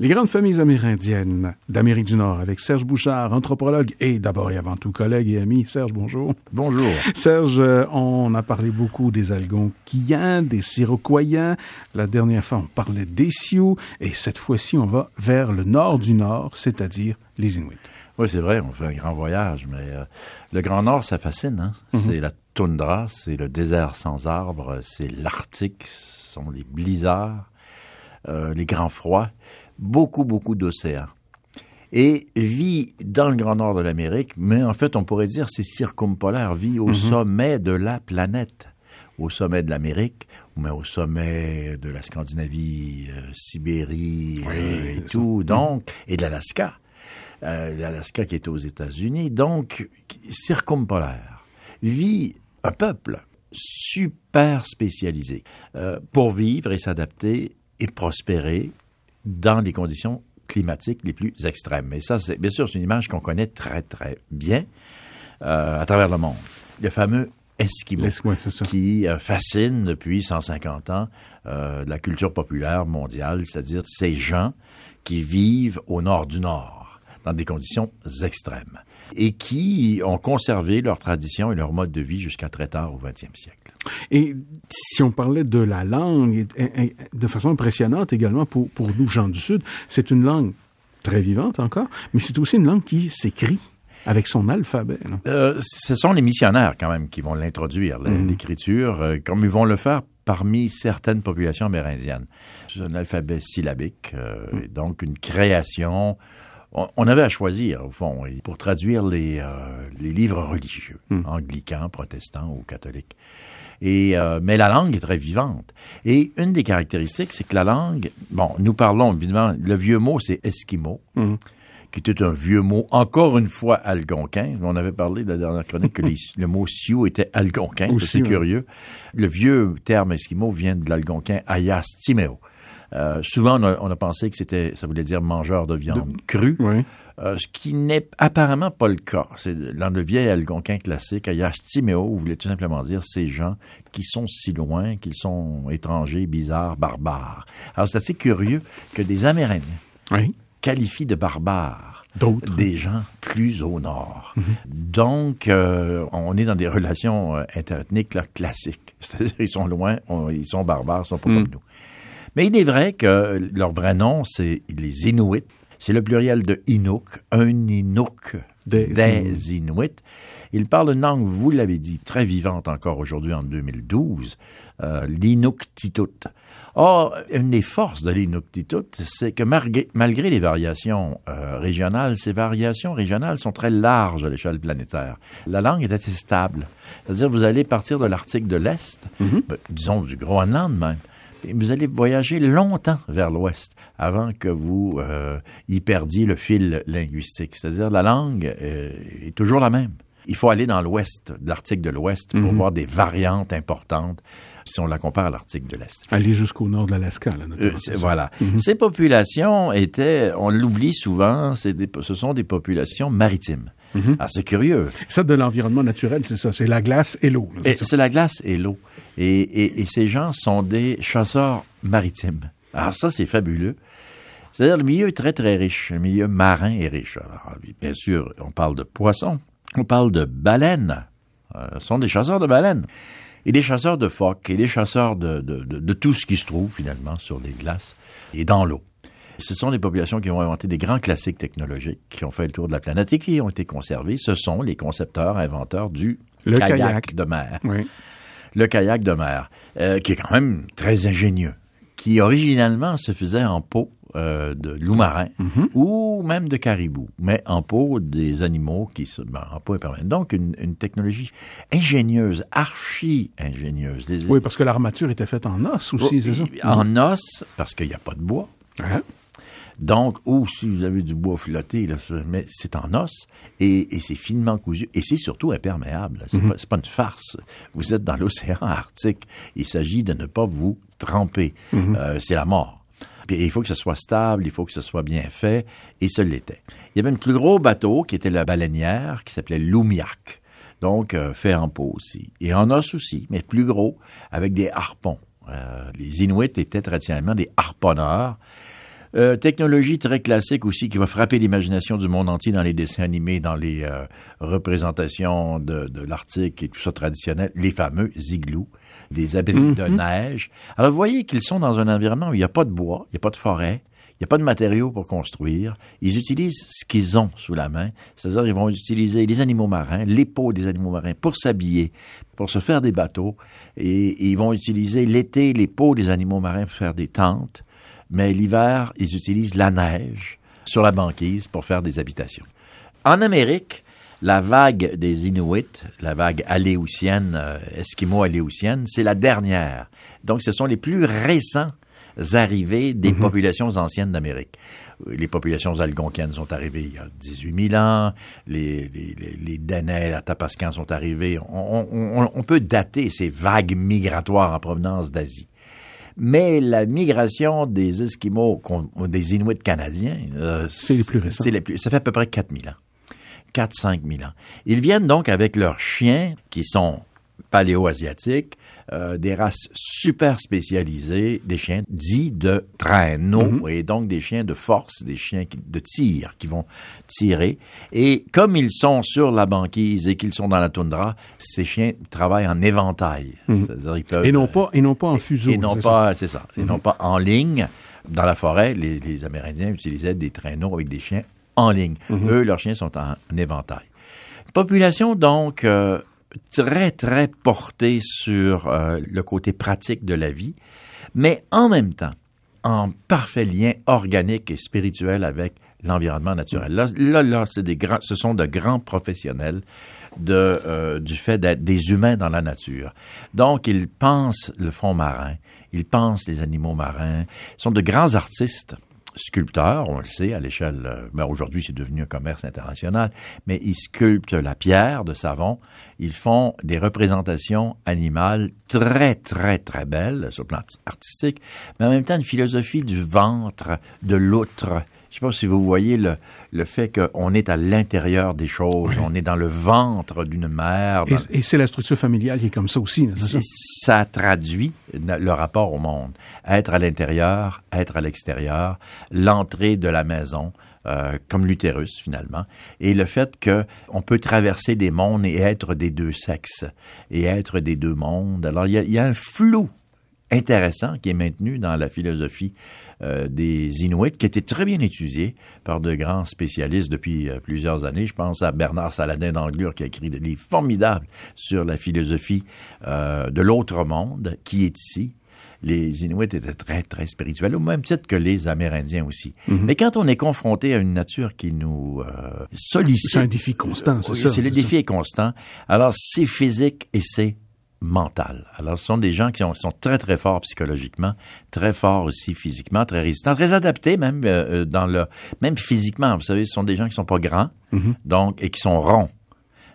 Les grandes familles amérindiennes d'Amérique du Nord avec Serge Bouchard, anthropologue et d'abord et avant tout collègue et ami. Serge, bonjour. Bonjour. Serge, euh, on a parlé beaucoup des Algonquins, des Siroquoiens. La dernière fois, on parlait des Sioux et cette fois-ci, on va vers le nord du nord, c'est-à-dire les Inuits. Oui, c'est vrai, on fait un grand voyage, mais euh, le Grand Nord, ça fascine. Hein? Mhm. C'est la toundra, c'est le désert sans arbres, c'est l'Arctique, ce sont les blizzards, euh, les grands froids beaucoup, beaucoup d'océans. Et vit dans le Grand Nord de l'Amérique, mais en fait, on pourrait dire c'est circumpolaire, vit au mhm. sommet de la planète, au sommet de l'Amérique, mais au sommet de la Scandinavie, euh, Sibérie euh, et tout, donc, et de l'Alaska. Euh, L'Alaska qui est aux États-Unis, donc circumpolaire. Vit un peuple super spécialisé pour vivre et s'adapter et prospérer dans les conditions climatiques les plus extrêmes. Et ça, c'est bien sûr, c'est une image qu'on connaît très, très bien euh, à travers le monde. Le fameux Esquimau, qui euh, fascine depuis 150 ans euh, la culture populaire mondiale, c'est-à-dire ces gens qui vivent au nord du nord, dans des conditions extrêmes et qui ont conservé leur tradition et leur mode de vie jusqu'à très tard au XXe siècle. Et si on parlait de la langue, de façon impressionnante également pour, pour nous, gens du Sud, c'est une langue très vivante encore, mais c'est aussi une langue qui s'écrit avec son alphabet. Euh, ce sont les missionnaires quand même qui vont l'introduire, mhm. l'écriture, euh, comme ils vont le faire parmi certaines populations amérindiennes. C'est un alphabet syllabique, euh, mhm. donc une création on avait à choisir, au fond, pour traduire les, les livres religieux, hmm. anglicans, protestants ou catholiques. Et, euh, mais la langue est très vivante. Et une des caractéristiques, c'est que la langue, bon, nous parlons évidemment, le vieux mot, c'est esquimau, hmm. qui était un vieux mot, encore une fois algonquin. On avait parlé de la dernière chronique que le mot sioux était algonquin, c'est curieux. Le vieux terme esquimau vient de l'algonquin ayastimeo euh, souvent, on a, pensé que c'était, ça voulait dire mangeur de viande crue, euh, ce qui n'est apparemment pas le cas. C'est dans le vieil algonquin classique, Ayastimeo voulait tout simplement dire ces gens qui sont si loin, qu'ils sont étrangers, bizarres, barbares. Alors, c'est assez curieux que des Amérindiens qualifient de barbares des gens plus au nord. Mhm. Donc, euh, on est dans des relations interethniques classiques. C'est-à-dire, ils sont loin, ils sont barbares, ils sont pas mhm. comme nous. Mais il est vrai que leur vrai nom, c'est les Inuits. C'est le pluriel de Inuk, un Inuk des, Inuits. Ils parlent une langue, vous l'avez dit, très vivante encore aujourd'hui en 2012, euh, l'Inuktitut. Or, une des forces de l'Inuktitut, c'est que malgré, les variations euh, régionales, ces variations régionales sont très larges à l'échelle planétaire. La langue est assez stable. C'est-à-dire, vous allez partir de l'Arctique de l'Est, mm-hmm. ben, disons du Groenland même, vous allez voyager longtemps vers l'ouest avant que vous euh, y perdiez le fil linguistique. C'est-à-dire la langue euh, est toujours la même. Il faut aller dans l'ouest, l'Arctique de l'ouest, pour mhm. voir des variantes importantes si on la compare à l'Arctique de l'Est. Aller jusqu'au nord de l'Alaska, là, euh, voilà. Mhm. Ces populations étaient, on l'oublie souvent, ce sont des populations maritimes. Mhm. Ah, c'est curieux. Ça, de l'environnement naturel, c'est ça. C'est la glace et l'eau. C'est la glace et l'eau. Et, ces gens sont des chasseurs maritimes. Alors ça, c'est fabuleux. C'est-à-dire, le milieu est très, très riche. Le milieu marin est riche. Alors, bien sûr, on parle de poissons. On parle de baleines. Euh, ce sont des chasseurs de baleines. Et des chasseurs de phoques. Et des chasseurs de, de tout ce qui se trouve, finalement, sur les glaces et dans l'eau. Ce sont des populations qui ont inventé des grands classiques technologiques qui ont fait le tour de la planète et qui ont été conservés. Ce sont les concepteurs, inventeurs du kayak, de mer. Le kayak de mer, euh, qui est quand même très ingénieux, qui originalement se faisait en peau euh, de loup-marin mm-hmm. ou même de caribou, mais en peau des animaux qui se, ben, en peau permanente. Donc une, technologie ingénieuse, archi ingénieuse. Oui, parce que l'armature était faite en os aussi, c'est ça? En os, parce qu'il n'y a pas de bois. Hein? Donc, ou si vous avez du bois flotté, là, mais c'est en os et, c'est finement cousu et c'est surtout imperméable. C'est mhm. pas, une farce. Vous êtes dans l'océan Arctique. Il s'agit de ne pas vous tremper. Mhm. Euh, c'est la mort. Puis il faut que ce soit stable, il faut que ce soit bien fait, et ce l'était. Il y avait un plus gros bateau qui était la baleinière, qui s'appelait l'Oumiac, donc euh, fait en peau aussi, et en os aussi, mais plus gros, avec des harpons. Euh, les Inuits étaient traditionnellement des harponneurs, Euh, technologie très classique aussi qui va frapper l'imagination du monde entier dans les dessins animés, dans les euh, représentations de, de l'Arctique et tout ça traditionnel, les fameux igloos, des abris de Mhm. neige. Alors vous voyez qu'ils sont dans un environnement où il n'y a pas de bois, il n'y a pas de forêt, il n'y a pas de matériaux pour construire. Ils utilisent ce qu'ils ont sous la main, c'est-à-dire ils vont utiliser les animaux marins, les peaux des animaux marins pour s'habiller, pour se faire des bateaux, et ils vont utiliser l'été les peaux des animaux marins pour faire des tentes mais l'hiver, ils utilisent la neige sur la banquise pour faire des habitations. En Amérique, la vague des Inuits, la vague aléoutienne, euh, esquimau-aléoutienne, c'est la dernière. Donc, ce sont les plus récents arrivées des populations anciennes d'Amérique. Les populations algonquiennes sont arrivées il y a 18 000 ans, les, les, les, les Danais, les Tapascans sont arrivés. On- on- on peut dater ces vagues migratoires en provenance d'Asie. Mais la migration des Esquimaux, des Inuits canadiens, euh, C'est les plus récents. les plus- ça fait à peu près 4000 ans. 4-5 000 ans. Ils viennent donc avec leurs chiens qui sont paléo-asiatiques, euh, des races super spécialisées, des chiens dits de traîneau et donc des chiens de force, des chiens de tir qui vont tirer. Et comme ils sont sur la banquise et qu'ils sont dans la toundra, ces chiens travaillent en éventail. Peuvent Et non pas, et non pas en fuseau. et non c'est ça? pas, c'est ça, et non pas en ligne. Dans la forêt, les, les Amérindiens utilisaient des traîneaux avec des chiens en ligne. Eux, leurs chiens sont en, en éventail. Population donc euh, très très portée sur euh, le côté pratique de la vie, mais en même temps en parfait lien organique et spirituel avec l'environnement naturel. Là, là, là des grands, ce sont de grands professionnels de, euh, du fait d'être des humains dans la nature. Donc, ils pensent le fond marin, ils pensent les animaux marins, ils sont de grands artistes sculpteurs, on le sait, à l'échelle, euh, ben aujourd'hui c'est devenu un commerce international, mais ils sculptent la pierre de savon, ils font des représentations animales très, très, très belles sur le plan artistique, mais en même temps une philosophie du ventre, de l'outre. Je sais pas si vous voyez le, le fait qu'on est à l'intérieur des choses, on est dans le ventre d'une mère. Et, dans- et c'est la structure familiale qui est comme ça aussi. ça? ça traduit le rapport au monde. Être à l'intérieur, être à l'extérieur, l'entrée de la maison, euh, comme l'utérus finalement, et le fait que on peut traverser des mondes et être des deux sexes et être des deux mondes. Alors il y a, il y a un flou intéressant qui est maintenu dans la philosophie euh, des Inuits, qui était très bien étudié par de grands spécialistes depuis euh, plusieurs années. Je pense à Bernard Saladin d'Anglure qui a écrit des livres formidables sur la philosophie euh, de l'autre monde qui est ici. Les Inuits étaient très, très spirituels, au même titre que les Amérindiens aussi. Mais quand on est confronté à une nature qui nous euh, sollicite... C'est un défi constant, c'est ça. C'est le défi est constant. Alors, c'est physique et c'est mental. Alors, ce sont des gens qui sont, sont très, très forts psychologiquement, très forts aussi physiquement, très résistants, très adaptés même euh, euh, dans le... Même physiquement, vous savez, ce sont des gens qui sont pas grands, donc, et qui sont ronds.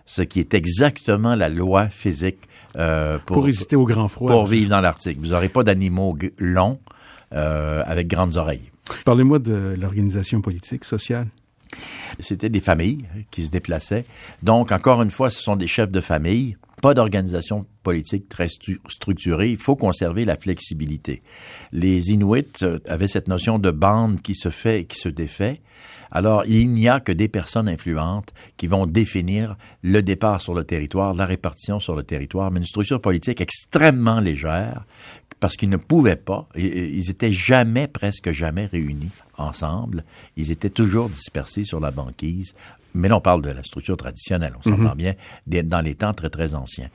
Ce qui est exactement la loi physique euh, Pour résister au grand froid. pour vivre dans l'Arctique. Vous n'aurez pas d'animaux longs euh, avec grandes oreilles. Parlez-moi de l'organisation politique, sociale. C'était des familles qui se déplaçaient. Donc, encore une fois, ce sont des chefs de famille, pas d'organisation politique très stru- structurée. Il faut conserver la flexibilité. Les Inuits euh, avaient cette notion de bande qui se fait et qui se défait. Alors, il n'y a que des personnes influentes qui vont définir le départ sur le territoire, la répartition sur le territoire, mais une structure politique extrêmement légère, parce qu'ils ne pouvaient pas, ils étaient jamais, presque jamais réunis ensemble. Ils étaient toujours dispersés sur la banquise. Mais là, on parle de la structure traditionnelle, on s'entend bien, des- dans les temps très, très anciens.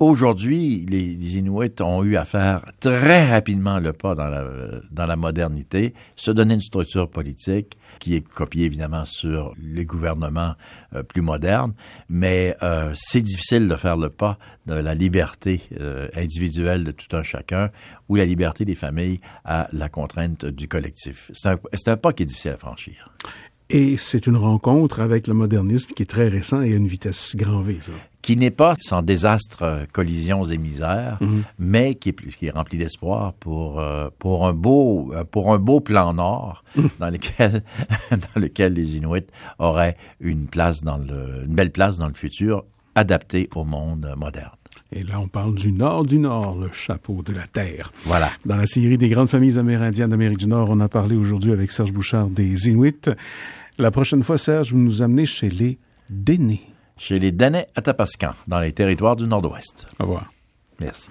Aujourd'hui, les Inuits ont eu à faire très rapidement le pas dans la, dans la modernité, se donner une structure politique qui est copiée évidemment sur les gouvernements euh, plus modernes, mais euh, c'est difficile de faire le pas de la liberté euh, individuelle de tout un chacun ou la liberté des familles à la contrainte du collectif. C'est un, c'est un pas qui est difficile à franchir. Et c'est une rencontre avec le modernisme qui est très récent et à une vitesse grand V, ça. qui n'est pas sans désastres, euh, collisions et misères, mais qui est, plus- qui est rempli d'espoir pour euh, pour un beau euh, pour un beau plan nord dans lequel dans lequel les Inuits auraient une place dans le une belle place dans le futur adaptée au monde moderne. Et là, on parle du nord du nord, le chapeau de la terre. Voilà. Dans la série des grandes familles amérindiennes d'Amérique du Nord, on a parlé aujourd'hui avec Serge Bouchard des Inuits. La prochaine fois, Serge, vous nous amenez chez les Dénés. Chez les Danais Atapascan, dans les territoires du Nord-Ouest. Au revoir. Merci.